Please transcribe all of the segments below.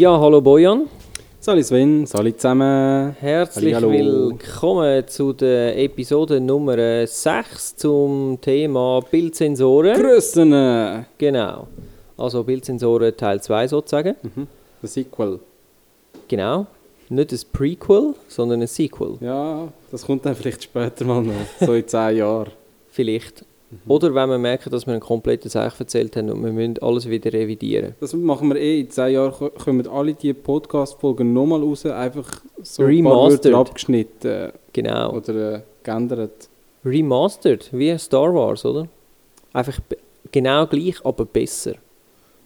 Ja, hallo Bojan. Salut Sven, salut zusammen. Herzlich Hallihallo. willkommen zu der Episode Nummer 6 zum Thema Bildsensoren. Grüßen! Genau. Also Bildsensoren Teil 2 sozusagen. Der Sequel. Genau. Nicht ein Prequel, sondern ein Sequel. Ja, das kommt dann vielleicht später mal noch, so in 10 Jahren. Vielleicht. Oder wenn wir merken, dass wir einen kompletten Seich erzählt haben und wir müssen alles wieder revidieren. Das machen wir eh, in 10 Jahren ko- kommen alle diese Podcast-Folgen nochmal raus, einfach so ein Remastered. Abgeschnitten Genau. oder äh, geändert. Remastered, wie Star Wars, oder? Einfach genau gleich, aber besser.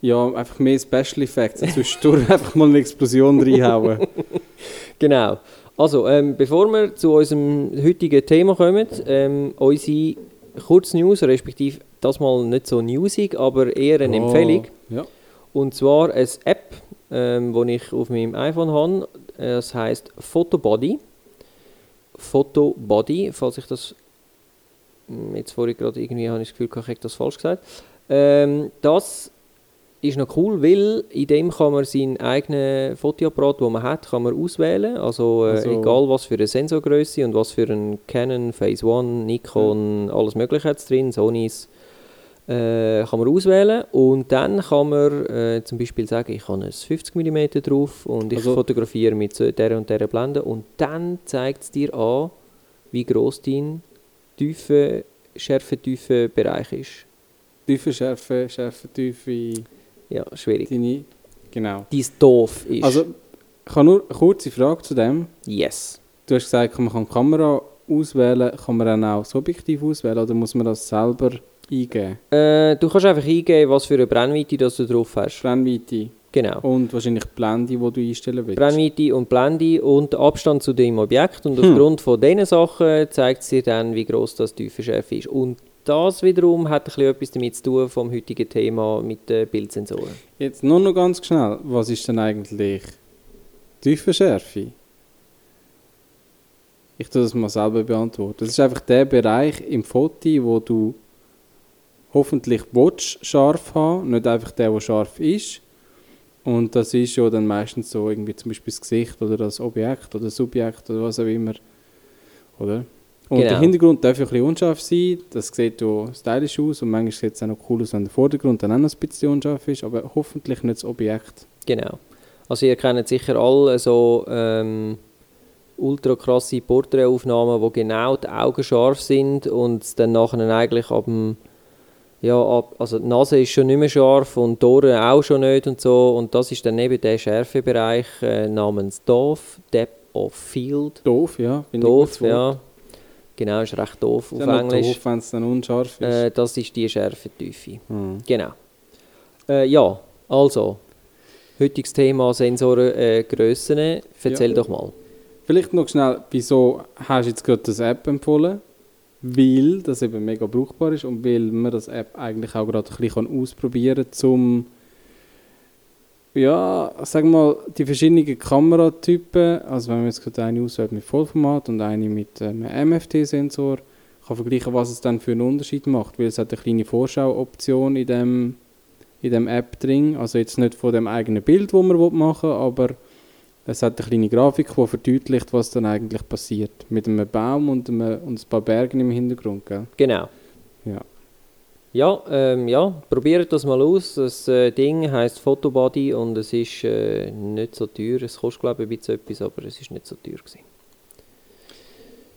Ja, einfach mehr Special Effects, zwischendurch einfach mal eine Explosion reinhauen. Genau. Also, ähm, bevor wir zu unserem heutigen Thema kommen, ähm, unsere Kurznews, respektive das mal nicht so newsig, aber eher eine Oh, Empfehlung. Ja. Und zwar eine App, ähm, die ich auf meinem iPhone habe. Das heißt Photobody. Photobody, falls ich das. Hm, Jetzt vorhin gerade irgendwie habe ich das Gefühl, ich hätte das falsch gesagt. Ähm, das ist noch cool, weil in dem kann man seinen eigenen Fotoapparat, den man hat, kann man auswählen. Also, äh, Also- egal was für eine Sensorgröße und was für ein Canon, Phase One, Nikon, alles mögliche hat drin, Sonys äh, kann man auswählen und dann kann man äh, zum Beispiel sagen, ich habe ein 50 mm drauf und ich Also- fotografiere mit der und der Blende und dann zeigt es dir an, wie groß dein tiefe, schärfe, tiefe Bereich ist. Tiefe Schärfe, Schärfe, Tiefe, Ja, schwierig. deine... Genau. Dein Doof ist. Also, ich habe nur eine kurze Frage zu dem. yes. Du hast gesagt, man kann die Kamera auswählen, kann man dann auch das Objektiv auswählen oder muss man das selber eingeben? Äh, du kannst einfach eingeben, was für eine Brennweite das du drauf hast. Brennweite Genau. und wahrscheinlich die Blende, die du einstellen willst. Brennweite und Blende und Abstand zu dem Objekt. Und Hm. aufgrund von diesen Sachen zeigt es dir dann, wie groß das Tiefenschärfe ist. Und das wiederum hat ein etwas damit zu tun vom heutigen Thema mit den Bildsensoren. Jetzt nur noch ganz schnell, was ist denn eigentlich Tiefenschärfe? Ich tue das mal selber beantworten. Das ist einfach der Bereich im Foto, wo du hoffentlich willst, scharf haben, nicht einfach der, der scharf ist. Und das ist ja dann meistens so irgendwie zum Beispiel das Gesicht oder das Objekt oder das Subjekt oder was auch immer. Oder? Und Genau. der Hintergrund darf ja ein bisschen unscharf sein, das sieht ja stylisch aus und manchmal sieht es auch noch cool aus, wenn der Vordergrund dann auch noch ein bisschen unscharf ist, aber hoffentlich nicht das Objekt. Genau. Also ihr kennt sicher alle so ähm, ultra krasse Porträtaufnahmen, wo genau die Augen scharf sind und dann nachher eigentlich ab dem ja, ab, also die Nase ist schon nicht mehr scharf und die Ohren auch schon nicht und so und das ist dann eben der Schärfebereich äh, namens DOF, Depth of Field. Doof, ja. Doof, ja. Genau, ist recht doof Ist auf ja Englisch. doof, wenn es dann unscharf ist. Äh, das ist die Schärfetiefe. Hm. Genau. Äh, ja, also, heutiges Thema Sensoren, äh, Grössen. Erzähl Ja. doch mal. Vielleicht noch schnell, wieso hast du jetzt gerade das App empfohlen? Weil das eben mega brauchbar ist und weil man das App eigentlich auch gerade ein bisschen ausprobieren kann, um ja, sag mal, die verschiedenen Kameratypen, also wenn man jetzt gerade eine auswählt mit Vollformat und eine mit einem MFT-Sensor, kann vergleichen, was es dann für einen Unterschied macht, weil es hat eine kleine Vorschau-Option in dem, in dem App drin, also jetzt nicht von dem eigenen Bild, wo man machen will, aber es hat eine kleine Grafik, die verdeutlicht, was dann eigentlich passiert. Mit einem Baum und, einem, und ein paar Bergen im Hintergrund. Gell? Genau. Ja. Ja, ähm, ja, probiert das mal aus. Das äh, Ding heisst Photobody und es ist äh, nicht so teuer. Es kostet glaube ich ein bisschen etwas, aber es ist nicht so teuer gewesen.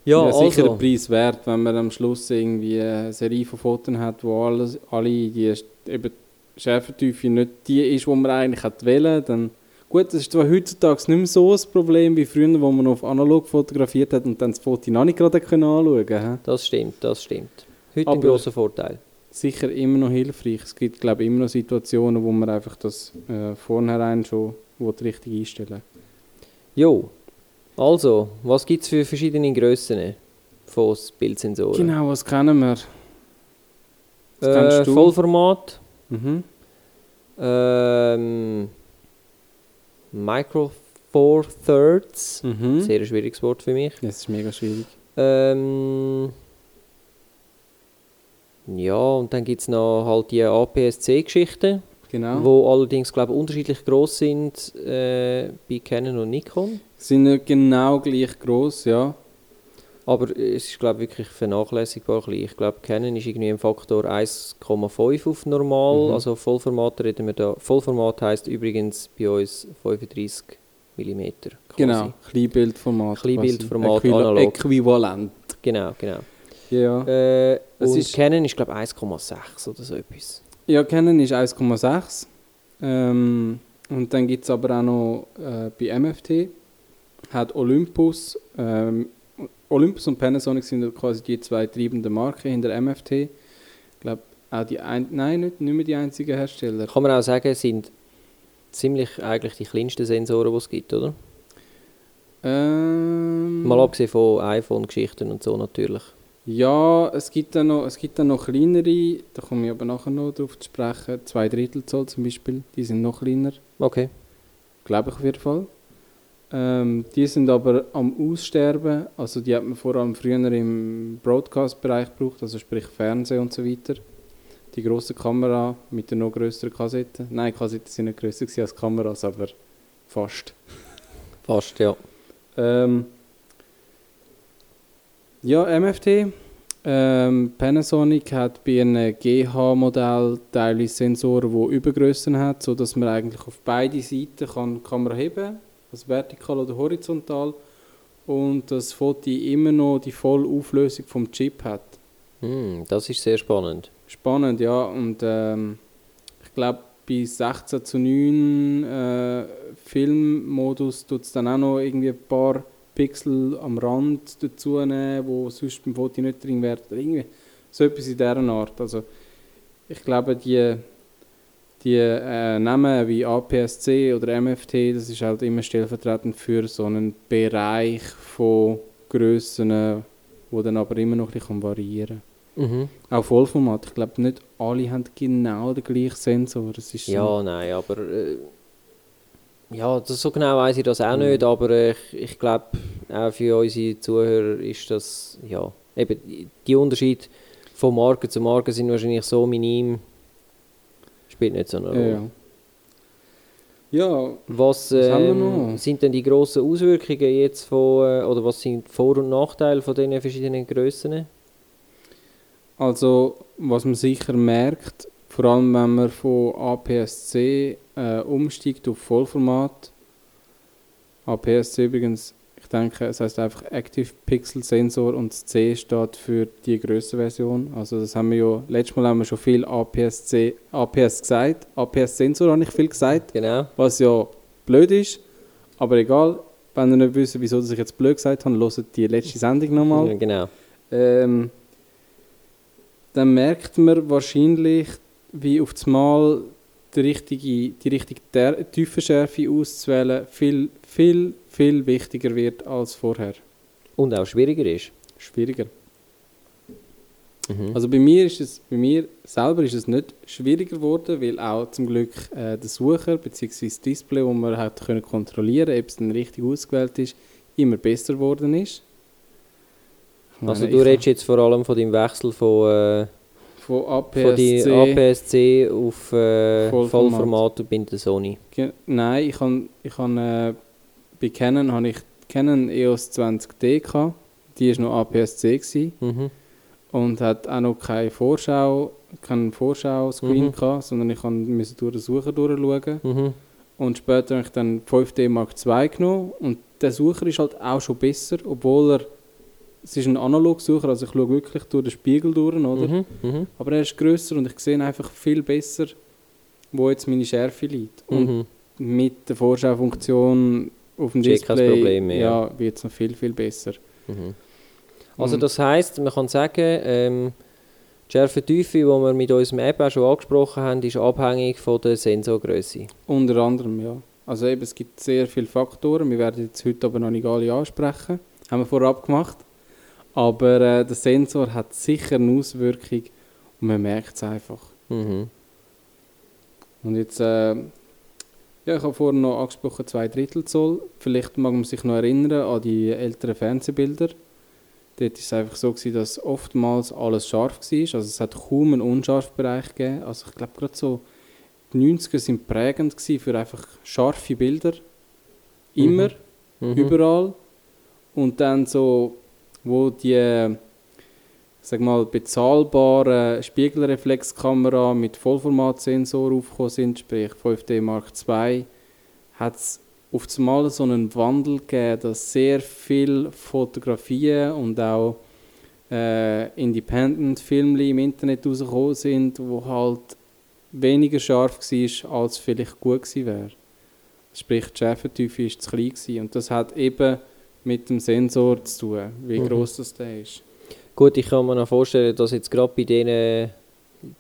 Ja, Ja, sicher also, ein Preis wert, wenn man am Schluss irgendwie eine Serie von Fotos hat, wo alles, alle die eben Schärfentiefe nicht die ist, die man eigentlich hat wählen, dann gut, das ist zwar heutzutage nicht mehr so ein Problem wie früher, wo man auf analog fotografiert hat und dann das Foto noch nicht gerade können anschauen konnte. das stimmt, das stimmt. Heute ein Aber- grosser Vorteil. Sicher immer noch hilfreich. Es gibt, glaube ich, immer noch Situationen, wo man einfach das äh, vornherein schon richtig einstellen Jo, also, was gibt es für verschiedene Grössen von Bildsensoren? Genau, was kennen wir? Was Äh, kennst du? Vollformat, Mhm. ähm, Micro Four Thirds, Mhm. sehr schwieriges Wort für mich. Das ist mega schwierig. Ähm, ja, und dann gibt es noch halt die APS-C-Geschichten. Genau. wo allerdings, glaube ich, unterschiedlich groß sind äh, bei Canon und Nikon. Sind nicht genau gleich groß, ja. Aber es ist, glaube ich, wirklich vernachlässigbar klein. Ich glaube, Canon ist irgendwie im Faktor 1,5 auf normal. Mhm. Also Vollformat reden wir da. Vollformat heisst übrigens bei uns 35 mm. Genau, Kleinbildformat. Kleinbildformat, analog. Äquivalent. Genau, genau. Ja. Äh, Es und ist- Canon ist, glaube ich, 1,6 oder so etwas. Ja, Canon ist 1,6. Ähm, und dann gibt es aber auch noch äh, bei MFT, hat Olympus, ähm, Olympus und Panasonic sind quasi die zwei treibenden Marken hinter MFT. Ich glaube, auch die ein nein, nicht, nicht mehr die einzigen Hersteller. Kann man auch sagen, sind ziemlich eigentlich die kleinsten Sensoren, die es gibt, oder? Ähm, Mal abgesehen von iPhone-Geschichten und so natürlich. Ja, es gibt, dann noch, es gibt dann noch kleinere, da komme ich aber nachher noch drauf zu sprechen, zwei Drittel Zoll zum Beispiel, die sind noch kleiner. Okay. Glaube ich auf jeden Fall. Ähm, die sind aber am Aussterben. Also die hat man vor allem früher im Broadcast-Bereich gebraucht, also sprich Fernsehen und so weiter. Die grosse Kamera mit der noch größeren Kassette. Nein, Kassetten sind nicht grösser gewesen als Kameras, aber fast. Fast, ja. Ähm, ja, MFT. Ähm, Panasonic hat bei einem GH-Modell teilweise Sensoren, die Übergrössen hat, sodass man eigentlich auf beide Seiten kann die Kamera heben also vertikal oder horizontal, und das Foto immer noch die volle Auflösung vom Chip hat. Hm, das ist sehr spannend. Spannend, ja. Und ähm, ich glaube, bei 16 zu 9 äh, Filmmodus tut es dann auch noch irgendwie ein paar Pixel am Rand dazu nehmen, wo sonst beim Foto nicht drin. Oder Irgendwie so etwas in dieser Art. Also ich glaube, die, die äh, Namen wie APS-C oder MFT, das ist halt immer stellvertretend für so einen Bereich von Grössen, wo dann aber immer noch ein bisschen variieren kann. Mhm. Auch Vollformat. Ich glaube, nicht alle haben genau den gleichen Sensor. Es ist so- Ja, nein, aber äh, ja, das, so genau weiß ich das auch Mhm. nicht, aber äh, ich, ich glaube, auch für unsere Zuhörer ist das, ja, eben, die Unterschied von Marke zu Marke sind wahrscheinlich so minim, spielt nicht so eine Rolle. Ja. Ja, Was, ähm, sind denn die grossen Auswirkungen jetzt von, äh, oder was sind die Vor- und Nachteile von diesen verschiedenen Grössen? also was man sicher merkt, vor allem wenn man von APS-C äh, umsteigt auf Vollformat. APS-C übrigens, ich denke, es heißt einfach Active Pixel Sensor und das C steht für die größere Version. Also das haben wir ja, letztes Mal haben wir schon viel APS-C, APS gesagt, APS-Sensor habe ich viel gesagt. Genau. Was ja blöd ist, aber egal. Wenn ihr nicht wisst, wieso ich jetzt blöd gesagt habe, hört die letzte Sendung nochmal. Genau. Ähm, dann merkt man wahrscheinlich, wie auf das Mal die richtige, die richtige der- Tiefenschärfe auszuwählen viel, viel, viel wichtiger wird als vorher. Und auch schwieriger ist. Schwieriger. Mhm. Also bei mir ist es, bei mir selber ist es nicht schwieriger geworden, weil auch zum Glück äh, der Sucher bzw. das Display, wo man hat können kontrollieren, ob es dann richtig ausgewählt ist, immer besser geworden ist. Ich also meine, du redest jetzt vor allem von deinem Wechsel von, äh, von von die APS-C. APS-C auf äh, Vollformat. Vollformat und bei der Sony. Ge- Nein, ich han, ich han, äh, bei Canon habe ich Canon EOS 20D gehabt. Die war noch APS-C gewesen Mhm. und hat auch noch keine Vorschau, keinen Vorschau-Screen Mhm. gehabt, sondern ich musste durch den Sucher durchschauen. Mhm. Und später habe ich dann 5D Mark II genommen und der Sucher ist halt auch schon besser, obwohl er, es ist ein Analogsucher, also ich schaue wirklich durch den Spiegel durch, oder? Mhm. Mhm. Aber er ist grösser und ich sehe einfach viel besser, wo jetzt meine Schärfe liegt. Und Mhm. mit der Vorschaufunktion auf dem Ist eh kein Display Problem mehr, ja, wird es noch viel, viel besser. Mhm. Also Und- das heißt, man kann sagen, ähm, die Schärfentiefe, die wir mit unserem App auch schon angesprochen haben, ist abhängig von der Sensorgröße. Unter anderem, ja. Also eben, es gibt sehr viele Faktoren, wir werden jetzt heute aber noch nicht alle ansprechen, haben wir vorab gemacht. Aber äh, der Sensor hat sicher eine Auswirkung und man merkt es einfach. Mhm. Und jetzt, äh, ja, ich habe vorhin noch angesprochen, zwei Drittel Zoll. Vielleicht mag man sich noch erinnern an die älteren Fernsehbilder. Dort war es einfach so, gewesen, dass oftmals alles scharf war. Also es hat kaum einen unscharfen Bereich gegeben. Also ich glaube gerade so die 90er sind prägend für einfach scharfe Bilder. Immer, Mhm. überall. Und dann so, wo die, sag mal, bezahlbaren Spiegelreflexkamera mit Vollformatsensor aufgekommen sind, sprich 5D Mark II, hat es auf einmal so einen Wandel gegeben, dass sehr viele Fotografien und auch äh, Independent-Filme im Internet rausgekommen sind, wo halt weniger scharf war, als vielleicht gut gewesen wäre. Sprich, die Schärfentiefe war zu klein gewesen. und das hat eben mit dem Sensor zu tun, wie Mhm. groß das der ist. Gut, ich kann mir noch vorstellen, dass jetzt gerade bei den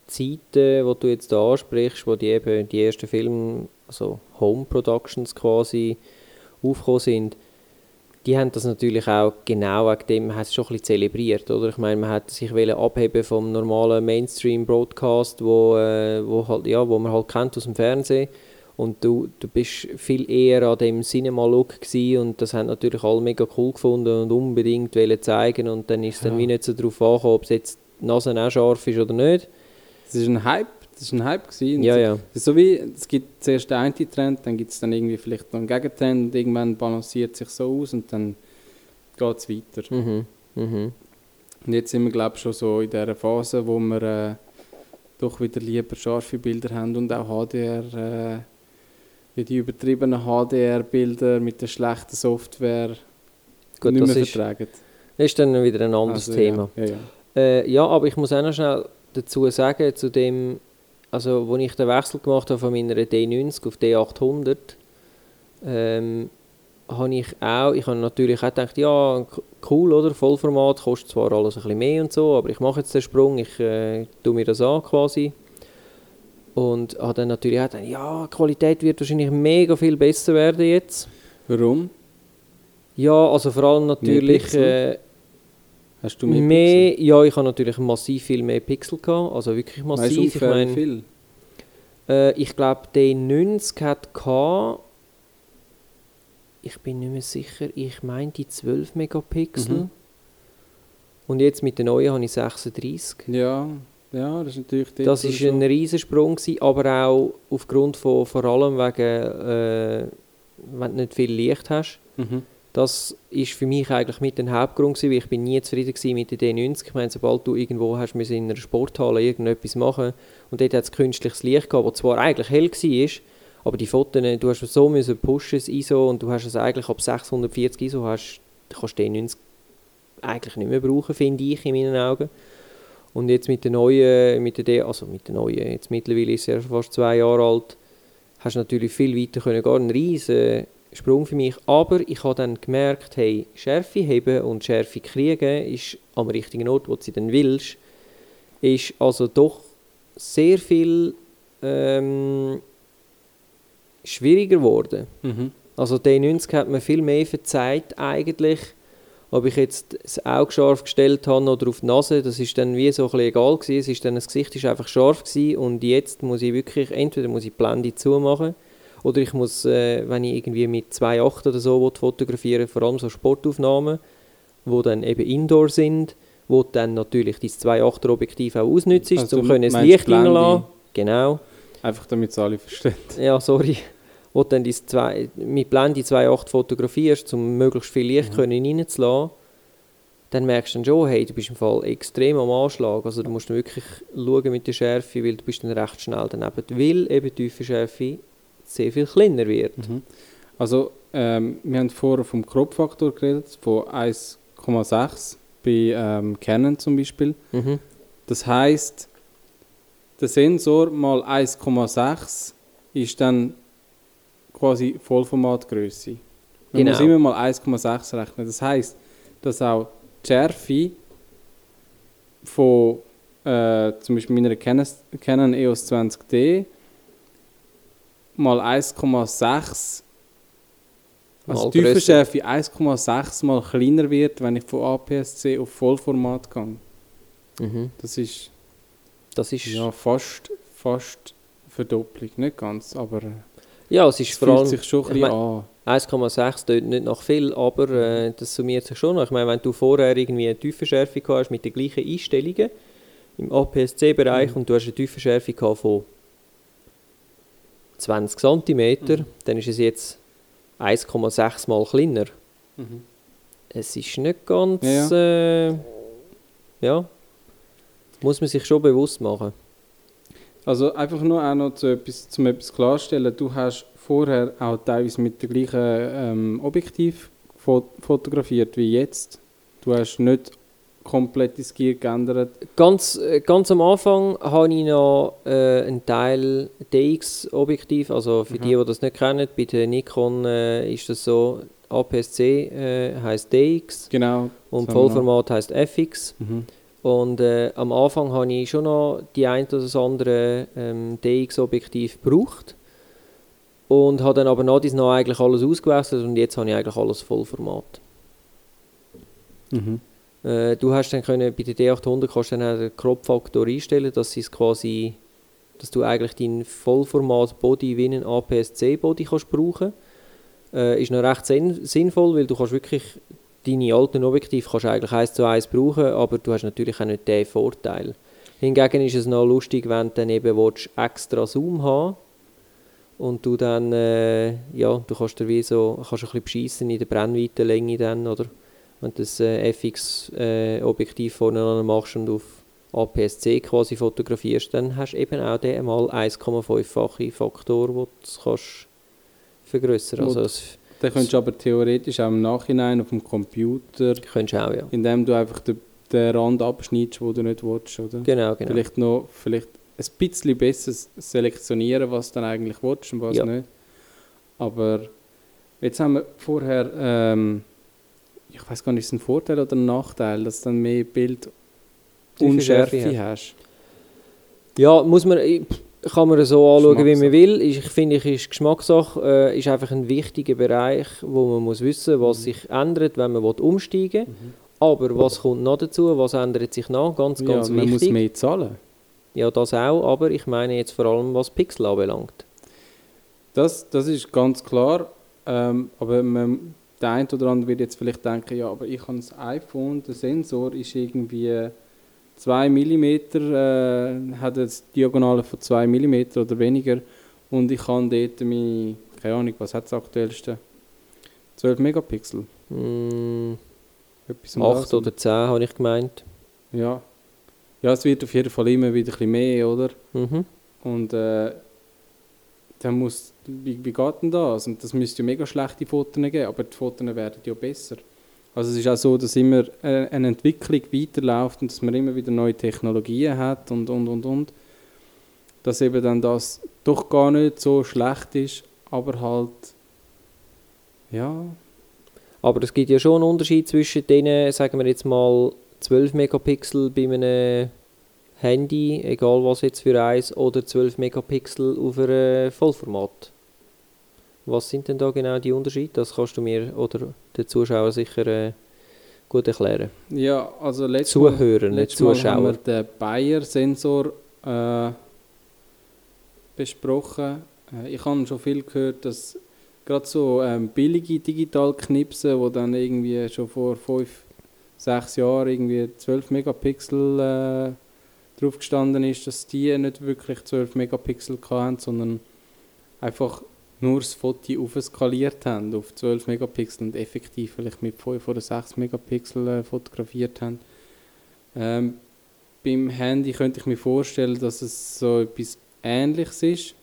Zeiten, wo du jetzt da ansprichst, wo die eben die ersten Filme, also Home Productions quasi, aufgekommen sind, die haben das natürlich auch genau wegen dem, man hat es schon ein bisschen zelebriert, oder? Ich meine, man hat sich abheben vom normalen Mainstream-Broadcast, wo, äh, wo, halt, ja, wo man halt kennt aus dem Fernsehen. Und du, du bist viel eher an dem Cinema-Look und das haben natürlich alle mega cool gefunden und unbedingt wollen zeigen und dann ist es dann Ja. wie nicht so darauf angekommen, ob es jetzt die Nase auch scharf ist oder nicht. Das ist ein Hype, das ist ein Hype gewesen. Ja, ja. Das ist so wie, es gibt zuerst den einen Trend, dann gibt es dann irgendwie vielleicht noch einen Gegentrend und irgendwann balanciert sich so aus und dann geht es weiter. Mhm. Mhm. Und jetzt sind wir, glaube ich, schon so in dieser Phase, wo wir äh, doch wieder lieber scharfe Bilder haben und auch HDR, äh, wie die übertriebenen HDR-Bilder mit der schlechten Software Gut, nicht das mehr ist, vertragen. das ist dann wieder ein anderes Also, Thema. Ja, ja, ja. Äh, ja, aber ich muss auch noch schnell dazu sagen, zu dem, also als ich den Wechsel gemacht habe von meiner D90 auf D800, ähm, habe ich auch, ich habe natürlich auch gedacht, ja, cool, oder, Vollformat, kostet zwar alles ein bisschen mehr und so, aber ich mache jetzt den Sprung, ich äh, tue mir das an quasi. Und habe dann natürlich auch gedacht, ja, die Qualität wird wahrscheinlich mega viel besser werden jetzt. Warum? Ja, also vor allem natürlich... Pixel? Äh, Hast du mehr, mehr, ja, ich habe natürlich massiv viel mehr Pixel gehabt, also wirklich Pixel? Weißt du massiv. Ich meine, viel? äh, ich glaube, der 90 hat gehabt, ich bin nicht mehr sicher, ich meine die 12 Megapixel. Mhm. Und jetzt mit der neuen habe ich 36. Ja, ja, das ist natürlich Das ist ein Riesensprung gewesen, aber auch aufgrund von, vor allem wegen, äh, wenn du nicht viel Licht hast. Mhm. Das ist für mich eigentlich mit der Hauptgrund gewesen, weil ich bin nie zufrieden gewesen mit der D90. Ich meine, sobald du irgendwo hast müssen in einer Sporthalle irgendetwas machen und dort hat es künstliches Licht gehabt, das zwar eigentlich hell war, aber die Fotos, du hast so müssen pushen, das ISO, und du hast es eigentlich ab 640 ISO hast, du kannst D90 eigentlich nicht mehr brauchen, finde ich in meinen Augen. Und jetzt mit der neuen, mit der also mit der neuen, jetzt mittlerweile ist schon fast zwei Jahre alt, hast du natürlich viel weiter können gehen, ein riesen Sprung für mich. Aber ich habe dann gemerkt, hey, Schärfe heben und Schärfe kriegen ist am richtigen Ort, wo du sie dann willst, ist also doch sehr viel ähm, schwieriger geworden. Mhm. Also die 90 hat mir viel mehr verzeiht eigentlich, ob ich jetzt das Auge scharf gestellt habe oder auf die Nase, das ist dann wie so ein bisschen egal gewesen. Es ist dann, das Gesicht ist einfach scharf gewesen und jetzt muss ich wirklich, entweder muss ich die Blende zumachen oder ich muss, äh, wenn ich irgendwie mit 2.8 oder so will fotografieren vor allem so Sportaufnahmen, wo dann eben Indoor sind, wo dann natürlich dein 2.8er Objektiv auch ausnützt, Also um können Licht reinlassen. Genau. Einfach damit es alle verstehen. Ja, sorry. Wo du dann die zwei, mit Blende 2.8 fotografierst, um möglichst viel Licht Mhm. können reinzulassen, dann merkst du dann schon, hey, du bist im Fall extrem am Anschlag. Also du musst dann wirklich schauen mit der Schärfe, weil du bist dann recht schnell daneben. Weil eben die tiefe Schärfe sehr viel kleiner wird. Mhm. Also, ähm, wir haben vorher vom Crop-Faktor geredet, von 1,6 bei ähm, Canon zum Beispiel. Mhm. Das heißt, der Sensor mal 1,6 ist dann quasi Vollformatgröße. Man Genau. muss immer mal 1,6 rechnen. Das heißt, dass auch die Schärfe von äh, zum Beispiel meiner Canon, EOS 20D mal 1,6 also die. Tiefenschärfe 1,6 mal kleiner wird, wenn ich von APS-C auf Vollformat gehe. Mhm. Das ist Das ist, ja, ja fast, fast Verdopplung, nicht ganz, aber äh, es ist es vor allem sich schon ein bisschen an. 1,6 tönt nicht nach viel, aber äh, das summiert sich schon noch. Ich meine, wenn du vorher irgendwie eine Tiefenschärfe hast mit den gleichen Einstellungen im APS-C-Bereich Mhm. und du hast eine Tiefenschärfe von 20 cm, Mhm. dann ist es jetzt 1,6 mal kleiner. Es ist nicht ganz. Ja, Ja, äh, ja. Muss man sich schon bewusst machen. Also einfach nur auch noch zu etwas, zum etwas klarstellen. Du hast vorher auch teilweise mit dem gleichen ähm, Objektiv fo fotografiert wie jetzt. Du hast nicht komplett das Gear geändert. Ganz, äh, ganz am Anfang habe ich noch äh, einen Teil DX-Objektiv. Also für Mhm. die, die das nicht kennen, bei der Nikon äh, ist das so: APS-C äh, heißt DX Genau. und. Vollformat heißt FX. Mhm. Und äh, am Anfang habe ich schon noch die ein oder das andere ähm, DX-Objektiv gebraucht. Und habe dann aber nach dies noch eigentlich alles ausgewechselt und jetzt habe ich eigentlich alles Vollformat. Mhm. Äh, du hast dann können, bei der D800 kannst du dann den Crop-Faktor einstellen, dass es quasi, dass du eigentlich deinen Vollformat-Body wie einen APS-C-Body kannst brauchen. Äh, ist noch recht sinn sinnvoll, weil du kannst wirklich deine alten Objektive kannst du eigentlich eins zu eins brauchen, aber du hast natürlich auch nicht den Vorteil. Hingegen ist es noch lustig, wenn du dann eben willst, extra Zoom haben und du dann, äh, ja, du kannst dir wie so, kannst ein bisschen beschissen in der Brennweitenlänge dann, oder? Wenn du das äh, FX-Objektiv vorne dran machst und auf APS-C quasi fotografierst, dann hast du eben auch den mal 1,5-fache Faktor, wo du kannst vergrößern. Also Wo- das Dann könntest du aber theoretisch auch im Nachhinein auf dem Computer, könntest du auch, ja. indem du einfach den, den Rand abschneidest, wo du nicht willst, oder? Genau, genau. Vielleicht noch vielleicht ein bisschen besser selektionieren, was du dann eigentlich willst und was Ja. nicht. Aber jetzt haben wir vorher, ähm, ich weiß gar nicht, ist es ein Vorteil oder ein Nachteil, dass du dann mehr Bild Unschärfe hast. Ja, muss man, kann man so anschauen, wie man will. Ich finde, ich ist Geschmackssache äh, ist einfach ein wichtiger Bereich, wo man muss wissen, was Mhm. sich ändert, wenn man umsteigen will. Aber was kommt noch dazu? Was ändert sich noch? Ganz, Ja, ganz man muss wichtig. mehr zahlen. Ja, das auch, aber ich meine jetzt vor allem, was Pixel anbelangt. Das, das ist ganz klar. Ähm, aber man, der eine oder andere wird jetzt vielleicht denken, ja, aber ich habe das iPhone, der Sensor ist irgendwie 2 mm, äh, hat eine Diagonale von 2 mm oder weniger und ich kann dort meine, keine Ahnung, was hat das aktuellste? 12 Megapixel. Mm, das 8 oder 10 habe ich gemeint. Ja. ja, es wird auf jeden Fall immer wieder ein bisschen mehr, oder? Mhm. Und äh, dann muss, wie, wie geht denn das? Und das müsste ja mega schlechte Fotos geben, aber die Fotos werden ja besser. Also es ist auch so, dass immer äh, eine Entwicklung weiterläuft und dass man immer wieder neue Technologien hat und, und, und, und. Dass eben dann das doch gar nicht so schlecht ist, aber halt, ja, Aber es gibt ja schon einen Unterschied zwischen denen, sagen wir jetzt mal 12 Megapixel bei einem Handy, egal was jetzt für eins, oder 12 Megapixel auf einem Vollformat. Was sind denn da genau die Unterschiede? Das kannst du mir oder den Zuschauern sicher äh, gut erklären. ja also letztes Mal, Zuhörer, nicht letztes Mal haben wir Zuschauer. den Bayer-Sensor äh, besprochen. Äh, ich habe schon viel gehört, dass gerade so ähm, billige Digitalknipsen, wo dann irgendwie schon vor fünf, sechs Jahren irgendwie 12 Megapixel äh, drauf gestanden ist, dass die nicht wirklich 12 Megapixel hatten, sondern einfach nur das Foto aufskaliert haben auf 12 Megapixel und effektiv vielleicht mit 5 oder 6 Megapixel äh, fotografiert haben. Ähm, beim Handy könnte ich mir vorstellen, dass es so etwas Ähnliches ist,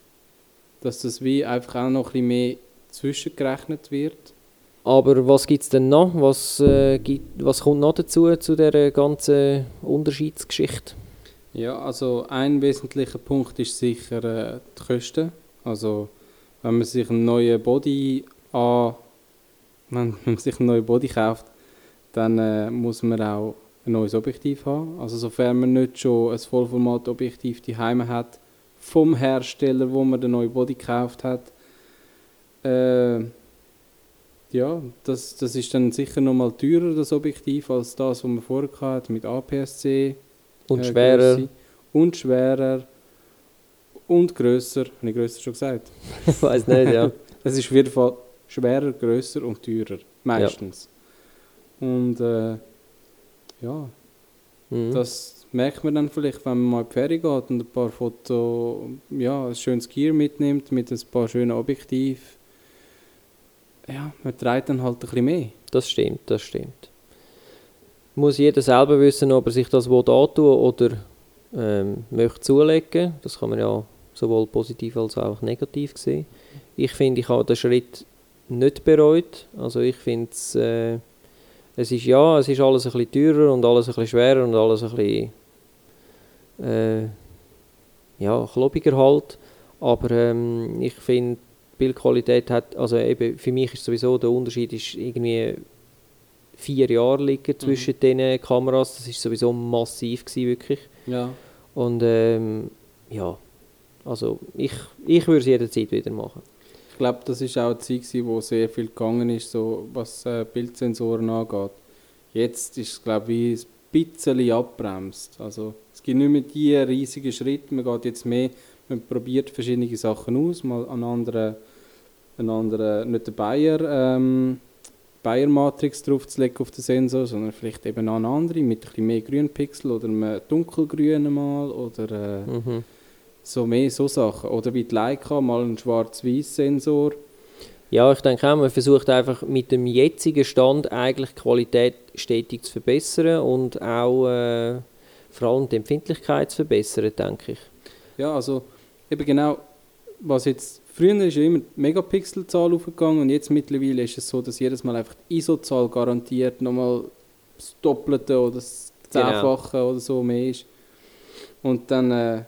dass das wie einfach auch noch ein bisschen mehr zwischengerechnet wird. Aber was gibt es denn noch? Was, äh, gibt, was kommt noch dazu, zu dieser ganzen Unterschiedsgeschichte? Ja, also ein wesentlicher Punkt ist sicher äh, die Kosten. Also wenn man sich einen neuen Body an, wenn man sich einen neuen Body kauft, dann äh, muss man auch ein neues Objektiv haben. Also sofern man nicht schon ein Vollformat-Objektiv daheim hat vom Hersteller, wo man den neuen Body gekauft hat. Äh, ja, das, das ist dann sicher nochmal teurer, das Objektiv, als das, was man vorher hatte mit APS-C. Und äh, schwerer? Grösse. Und schwerer. Und grösser. Habe ich grösser schon gesagt? Ich weiß nicht, ja. Es ist auf jeden Fall schwerer, grösser und teurer. Meistens. Und äh, ja, Mhm. das merkt man dann vielleicht, wenn man mal in die Ferien geht und ein paar Fotos, ja, ein schönes Gear mitnimmt mit ein paar schönen Objektiven. Ja, man trägt dann halt ein bisschen mehr. Das stimmt, das stimmt. Muss jeder selber wissen, ob er sich das will antun oder ähm, möchte zulegen. Das kann man ja sowohl positiv als auch negativ sehen. Ich finde, ich habe den Schritt nicht bereut. Also ich finde es, äh, es ist ja, es ist alles ein bisschen teurer und alles ein bisschen schwerer und alles ein bisschen äh, ja, klobiger halt. Aber ähm, ich finde, die Bildqualität hat, also eben für mich ist sowieso der Unterschied ist irgendwie vier Jahre liegen zwischen mhm. den Kameras. Das ist sowieso massiv gewesen, wirklich. Ja. Und ähm, ja, also ich, ich würde es jederzeit wieder machen. Ich glaube, das ist auch eine Zeit, wo sehr viel gegangen ist, so, was äh, Bildsensoren angeht. Jetzt ist es, glaube ich, ein bisschen abbremst. Also es gibt nicht mehr die riesigen Schritte, man geht jetzt mehr, man probiert verschiedene Sachen aus, mal an anderen, an anderen nicht der Bayer, ähm, Bayer Matrix draufzulegen auf den Sensor, sondern vielleicht eben an andere mit ein bisschen mehr Grünpixel oder einem dunkelgrünen mal oder äh, mhm. So mehr so Sachen. Oder wie die Leica, mal einen schwarz-weiß Sensor. Ja, ich denke auch, man versucht einfach mit dem jetzigen Stand eigentlich die Qualität stetig zu verbessern und auch äh, vor allem die Empfindlichkeit zu verbessern, denke ich. Ja, also eben genau, was jetzt Früher ist ja immer die Megapixelzahl aufgegangen und jetzt mittlerweile ist es so, dass jedes Mal einfach die ISO-Zahl garantiert nochmal das Doppelte oder das genau. Zehnfache genau. oder so mehr ist. Und dann äh,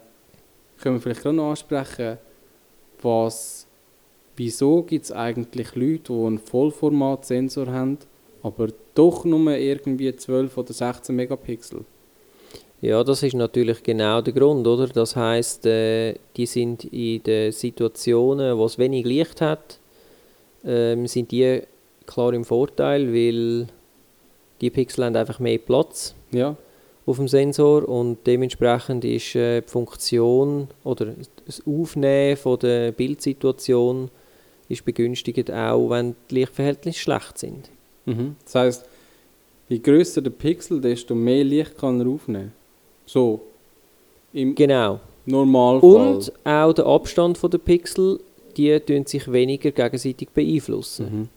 können wir vielleicht gerade noch ansprechen, was, wieso gibt es eigentlich Leute, die einen Vollformat-Sensor haben, aber doch nur irgendwie 12 oder 16 Megapixel? Ja, das ist natürlich genau der Grund, oder? Das heißt, äh, die sind in den Situationen, wo es wenig Licht hat, äh, sind die klar im Vorteil, weil die Pixel haben einfach mehr Platz ja. Auf dem Sensor und dementsprechend ist äh, die Funktion oder das Aufnehmen von der Bildsituation ist begünstigt auch, wenn die Lichtverhältnisse schlecht sind. Mhm. Das heißt, je größer der Pixel, desto mehr Licht kann er aufnehmen. So. Im genau. Normalfall. Und auch der Abstand der Pixel, die sich weniger gegenseitig beeinflussen. Mhm.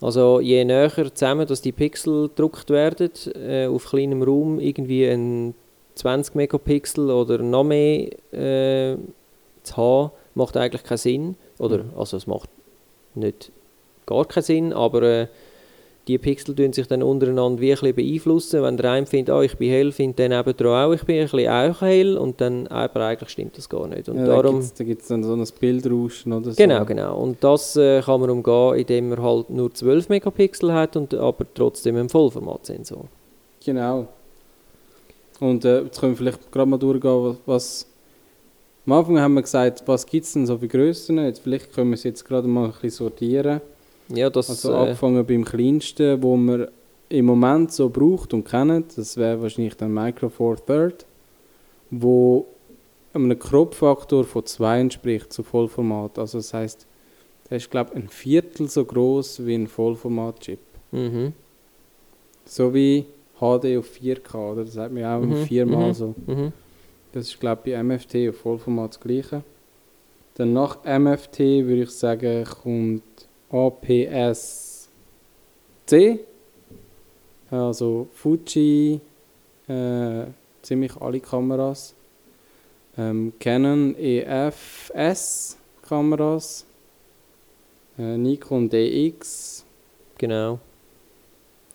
Also je näher zusammen, dass die Pixel gedruckt werden, äh, auf kleinem Raum irgendwie ein 20 Megapixel oder noch mehr äh, zu haben, macht eigentlich keinen Sinn. Oder, mhm. also es macht nicht gar keinen Sinn, aber äh, die Pixel tun sich dann untereinander wie ein beeinflussen. Wenn der eine findet, oh, ich bin hell, findet der nebenan auch, ich bin ein bisschen auch hell und dann, aber eigentlich stimmt das gar nicht. Und ja, darum, da gibt es dann so ein Bildrauschen oder so. Genau, genau. Und das äh, kann man umgehen, indem man halt nur 12 Megapixel hat, und, aber trotzdem einen Vollformatsensor. Genau. Und äh, jetzt können wir vielleicht gerade mal durchgehen, was... Am Anfang haben wir gesagt, was gibt es denn so für Grössen? Jetzt, vielleicht können wir es jetzt gerade mal ein bisschen sortieren. Ja, das, also äh, angefangen beim kleinsten, wo man im Moment so braucht und kennt, das wäre wahrscheinlich dann Micro Four Third, wo einem Crop-Faktor von 2 entspricht zu Vollformat. Also das heißt, der ist glaube ich ein Viertel so groß wie ein Vollformat-Chip. Mhm. So wie HD auf 4K, oder? Das sagt man auch mhm. viermal mhm. so. Mhm. Das ist glaube ich bei MFT auf Vollformat das gleiche. Dann nach MFT würde ich sagen, kommt APS-C, also Fuji, äh, ziemlich alle Kameras, ähm, Canon EFS Kameras, äh, Nikon DX, genau,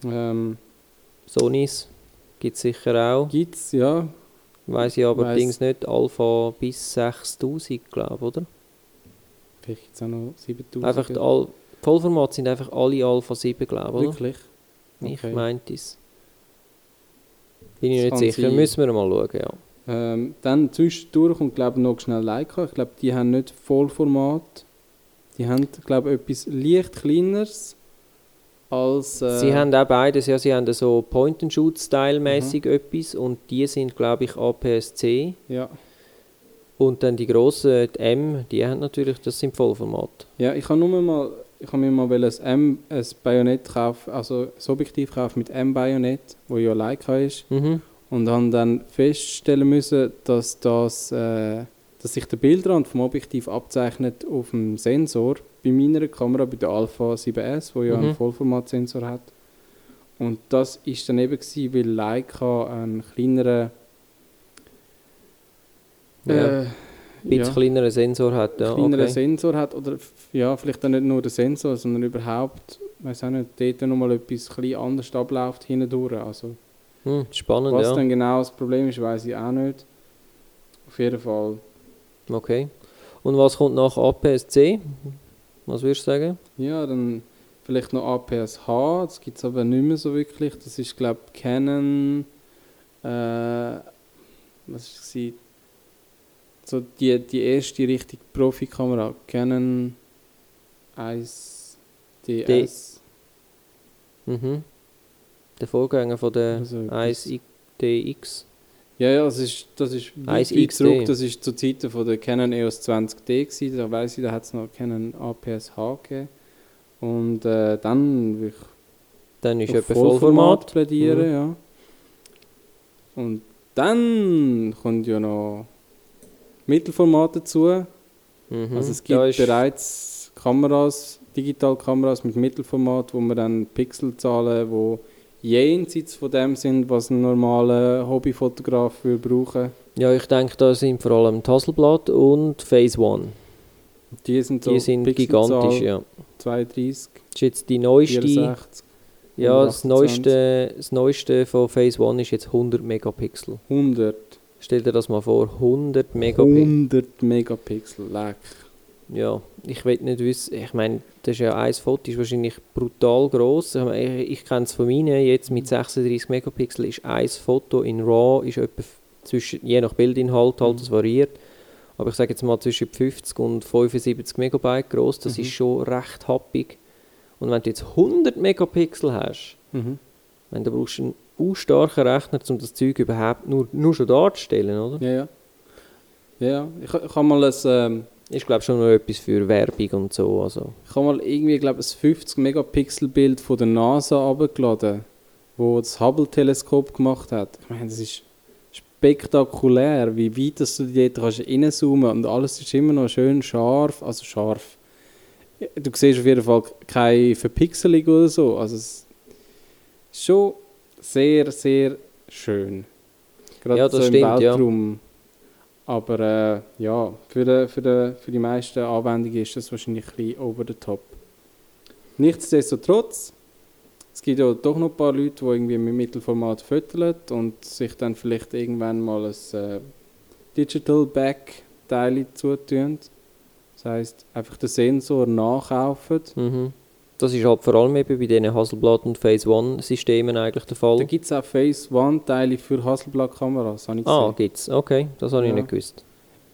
ähm, Sonys gibt es sicher auch. Gibt es, ja. Weiß ich aber allerdings nicht, Alpha bis 6000, glaube ich, oder? Vielleicht gibt es auch noch 7000. Einfach all, Vollformat sind einfach alle Alpha 7, glaube ich. Wirklich? Ich okay. meinte es. Bin ich nicht sicher. Sein. Müssen wir mal schauen, ja. Ähm, dann zwischendurch kommt glaube ich noch schnell Leica. Ich glaube, die haben nicht Vollformat. Die haben glaube ich etwas leicht kleineres als... Äh sie haben auch beides, ja. Sie haben so Point-and-Shoot-Style-mäßig mhm. etwas und die sind glaube ich APS-C. Ja. Und dann die grossen, die M, die haben natürlich, das sind Vollformat. Ja, ich habe nur mal ich habe mir mal ein, M, ein Bajonett kaufen, also das Objektiv kaufen mit M-Bajonett, wo ja Leica ist. Mhm. Und haben dann feststellen müssen, dass, das, äh, dass sich der Bildrand vom Objektiv abzeichnet auf dem Sensor. Bei meiner Kamera, bei der Alpha 7S, wo ja Mhm. einen Vollformatsensor hat. Und das ist dann eben gewesen, weil Leica einen kleineren äh, Ein bisschen ja, kleineren Sensor hat, ja. kleineren okay. Sensor hat. Oder ja, vielleicht dann nicht nur der Sensor, sondern überhaupt, weiß auch nicht, dort nochmal etwas ein anders abläuft hindurch. Also, Hm, spannend, was ja. dann genau das Problem ist, weiß ich auch nicht. Auf jeden Fall. Okay. Und was kommt nach APS-C? Was würdest du sagen? Ja, dann vielleicht noch APS-H, das gibt es aber nicht mehr so wirklich. Das ist, glaube ich, Canon. Äh, was war So die, die erste richtige Profikamera. Canon 1DS. Mhm. Der Vorgänger von der Also etwas. 1DX. Ja, ja, das ist, das ist weit, 1XD. weit zurück. Das ist zur Zeiten von der Canon EOS 20D gewesen. Da weiss ich, da hat es noch Canon APS-H gegeben. Und äh, dann will ich Dann ist auf etwa Vollformat. plädieren, Mhm. ja. Und dann kommt ja noch Mittelformat dazu. Mhm. Also es gibt bereits Kameras, Digitalkameras mit Mittelformat, wo man dann Pixelzahlen, wo jenseits von dem sind, was ein normaler Hobbyfotograf würde brauchen. Ja, ich denke, da sind vor allem die Hasselblad und Phase One. Die sind so Die sind Pixelzahl gigantisch, ja. 32, Das ist jetzt die neueste. 64, Ja, das 128. neueste, das neueste von Phase One ist jetzt 100 Megapixel. 100. Stell dir das mal vor, 100 Megapixel. 100 Megapixel, leck. Ja, ich will nicht wissen, ich meine, das ist ja ein Foto, ist wahrscheinlich brutal groß. Ich, ich, kenne es von meinen, jetzt mit 36 Megapixel ist ein Foto in RAW, ist etwa zwischen, je nach Bildinhalt halt, Mhm. das variiert. Aber ich sage jetzt mal zwischen 50 und 75 Megabyte groß, das Mhm. ist schon recht happig. Und wenn du jetzt 100 Megapixel hast, Mhm. wenn du brauchst einen u starken Rechner, um das Zeug überhaupt nur, nur schon darzustellen, oder? Ja, ja. Ja. Ich, ich habe mal ein, ähm, Ist glaube schon noch etwas für Werbung und so, also. ich habe mal irgendwie, glaube ein 50 Megapixel Bild von der NASA abgeladen, wo das Hubble Teleskop gemacht hat. Ich meine, das ist spektakulär, wie weit dass du dort kannst reinzoomen und alles ist immer noch schön scharf, also scharf. Du siehst auf jeden Fall keine Verpixelung oder so, also es ist schon sehr, sehr schön. Gerade Ja, das so im stimmt, ja. Weltraum. Aber äh, ja, für, die, für, die, für die meisten Anwendungen ist das wahrscheinlich ein bisschen over the top. Nichtsdestotrotz, es gibt ja doch noch ein paar Leute, die irgendwie mit Mittelformat föteln und sich dann vielleicht irgendwann mal ein äh, Digital Back Teil zutun. Das heisst, einfach den Sensor nachkaufen. Mhm. Das ist halt vor allem eben bei diesen Hasselblad und Phase One Systemen eigentlich der Fall. Da gibt es auch Phase One Teile für Hasselblad-Kameras, habe ich ah, gesehen. gibt's. Okay, das habe ich Ja. nicht gewusst.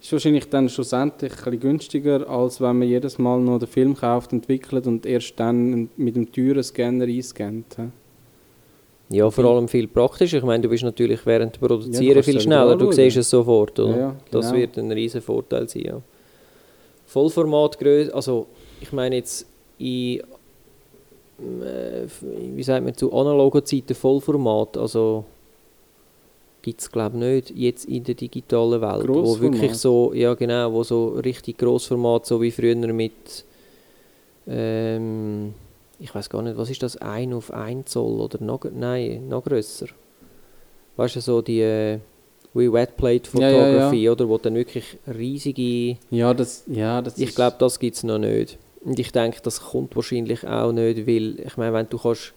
Ist wahrscheinlich dann schlussendlich ein bisschen günstiger, als wenn man jedes Mal noch den Film kauft, entwickelt und erst dann mit dem teuren Scanner einscannt. Ja, vor allem viel praktischer. Ich meine, du bist natürlich während dem Ja, Produzieren du kannst viel es schneller. Du siehst es sofort, oder? Ja, ja, Das genau. wird ein riesen Vorteil sein, ja. Vollformatgröße, also ich meine jetzt in, wie sagt man zu analogen Zeiten Vollformat, also gibt es glaube ich nicht jetzt in der digitalen Welt, wo Grossformat? wirklich so, ja genau, wo so richtig Grossformat, so wie früher mit, ähm, ich weiß gar nicht, was ist das, 1 auf 1 Zoll oder noch, nein, noch grösser. Weißt du, so die äh, wie Wetplate Ja, ja, ja. Photography, oder, wo dann wirklich riesige Ja, das, ja, das ich glaube, das gibt es noch nicht. Und ich denke, das kommt wahrscheinlich auch nicht, weil, ich meine, wenn du kannst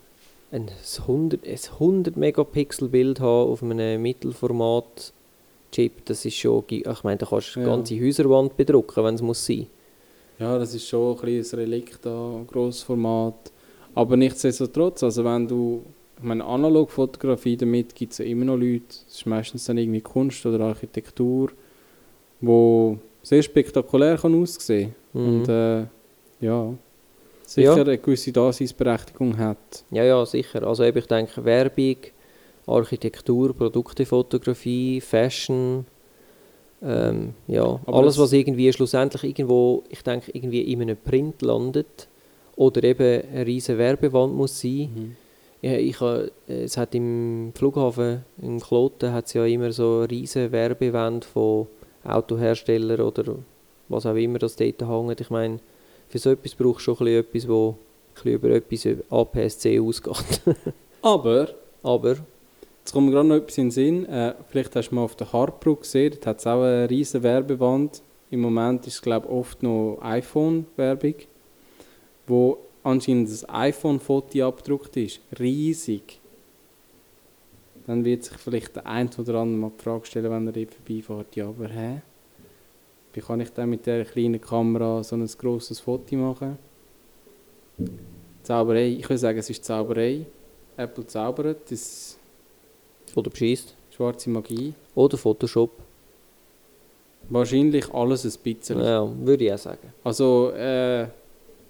ein 100, ein 100 Megapixel Bild haben auf einem Mittelformat-Chip, das ist schon, ich meine, da kannst du eine Ja. ganze Häuserwand bedrucken, wenn es muss sein. Ja, das ist schon ein kleines Relikt da, Grossformat. Aber nichtsdestotrotz, also wenn du, ich meine, Analogfotografie, damit gibt es ja immer noch Leute, das ist meistens dann irgendwie Kunst oder Architektur, wo sehr spektakulär kann aussehen Mhm. und äh, ja, sicher Ja. eine gewisse Daseinsberechtigung hat. Ja, ja, sicher. Also eben, ich denke, Werbung, Architektur, Produktefotografie, Fashion, ähm, ja, Aber alles, was irgendwie schlussendlich irgendwo, ich denke, irgendwie in einem Print landet oder eben eine riesige Werbewand muss sein, ich, ich, ha- es hat im Flughafen in Kloten hat's ja immer so riesen Werbewände von Autoherstellern oder was auch immer das dort hängt. Ich meine, für so etwas brauchst du schon ein bisschen etwas, wo ein bisschen über etwas über APS-C ausgeht. Aber, Aber, jetzt kommt mir gerade noch etwas in den Sinn. Äh, vielleicht hast du mal auf der Hartbrücke gesehen, dort hat es auch eine riesen Werbewand. Im Moment ist es, glaube ich, oft noch iPhone-Werbung, wo anscheinend das iPhone-Foto abgedruckt ist. Riesig. Dann wird sich vielleicht der ein oder andere mal die Frage stellen, wenn er dort vorbeifährt, ja, aber hä? Wie kann ich denn mit dieser kleinen Kamera so ein grosses Foto machen? Zauberei, ich würde sagen, es ist Zauberei. Apple zaubert, das oder beschießt. schwarze Magie. Oder Photoshop. Wahrscheinlich alles ein bisschen. Ja, würde ich auch sagen. Also, äh,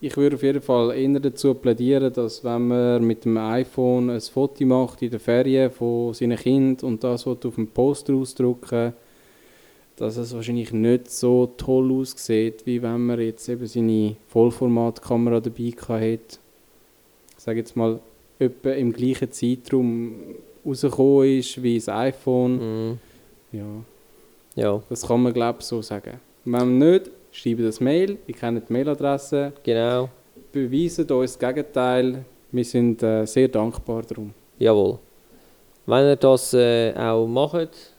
ich würde auf jeden Fall eher dazu plädieren, dass wenn man mit dem iPhone ein Foto macht in der Ferien von seinem Kind und das auf dem Poster ausdrucken, dass es wahrscheinlich nicht so toll aussieht, wie wenn man jetzt eben seine Vollformatkamera dabei hat. Ich sage jetzt mal, etwa im gleichen Zeitraum rausgekommen ist wie das iPhone. Mhm. Ja, Ja, das kann man glaube ich so sagen. Wenn nicht, schreibt das Mail, ich kenne die Mailadresse, genau. beweisen uns das Gegenteil. Wir sind äh, sehr dankbar darum. Jawohl. Wenn ihr das äh, auch macht.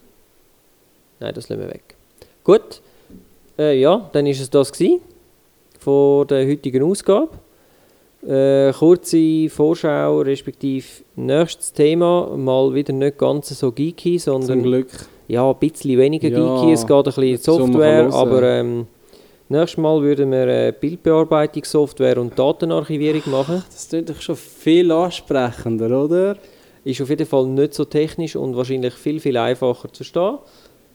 Nein, das lassen wir weg. Gut. Äh, ja, dann ist es das gewesen von der heutigen Ausgabe. Äh, kurze Vorschau, respektive nächstes Thema. Mal wieder nicht ganz so geeky, Zum sondern Glück. ja, ein bisschen weniger Ja, geeky. Es geht ein bisschen in Software, aber ähm, nächstes Mal würden wir äh, Bildbearbeitungssoftware und Datenarchivierung machen. Das klingt doch schon viel ansprechender, oder? Ist auf jeden Fall nicht so technisch und wahrscheinlich viel, viel einfacher zu verstehen.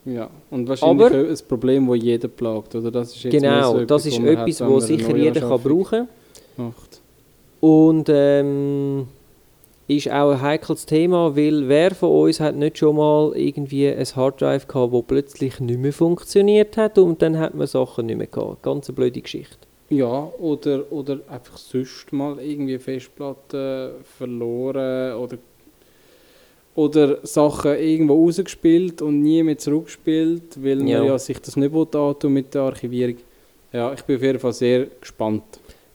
Ja, und wahrscheinlich Aber- ein Problem, das jeden plagt, oder? Das ist jetzt Genau, so das ist hat, etwas, eine sicher jeder kann brauchen Macht. Und ähm, ist auch ein heikles Thema, weil wer von uns hat nicht schon mal irgendwie ein Harddrive gehabt, wo plötzlich nicht mehr funktioniert hat und dann hat man Sachen nicht mehr gehabt. Ganz eine blöde Geschichte. Ja, oder, oder einfach sonst mal irgendwie Festplatte verloren oder, oder Sachen irgendwo rausgespielt und nie mehr zurückgespielt, weil Ja. man ja sich das nicht antun mit der Archivierung. Ja, ich bin auf jeden Fall sehr gespannt.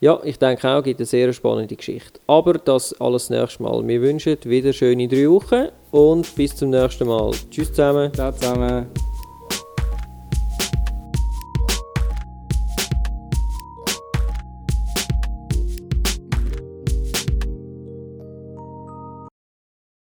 Ja, ich denke auch, gibt eine sehr spannende Geschichte. Aber das alles nächstes Mal. Wir wünschen wieder schöne drei Wochen und bis zum nächsten Mal. Tschüss zusammen. Ciao zusammen.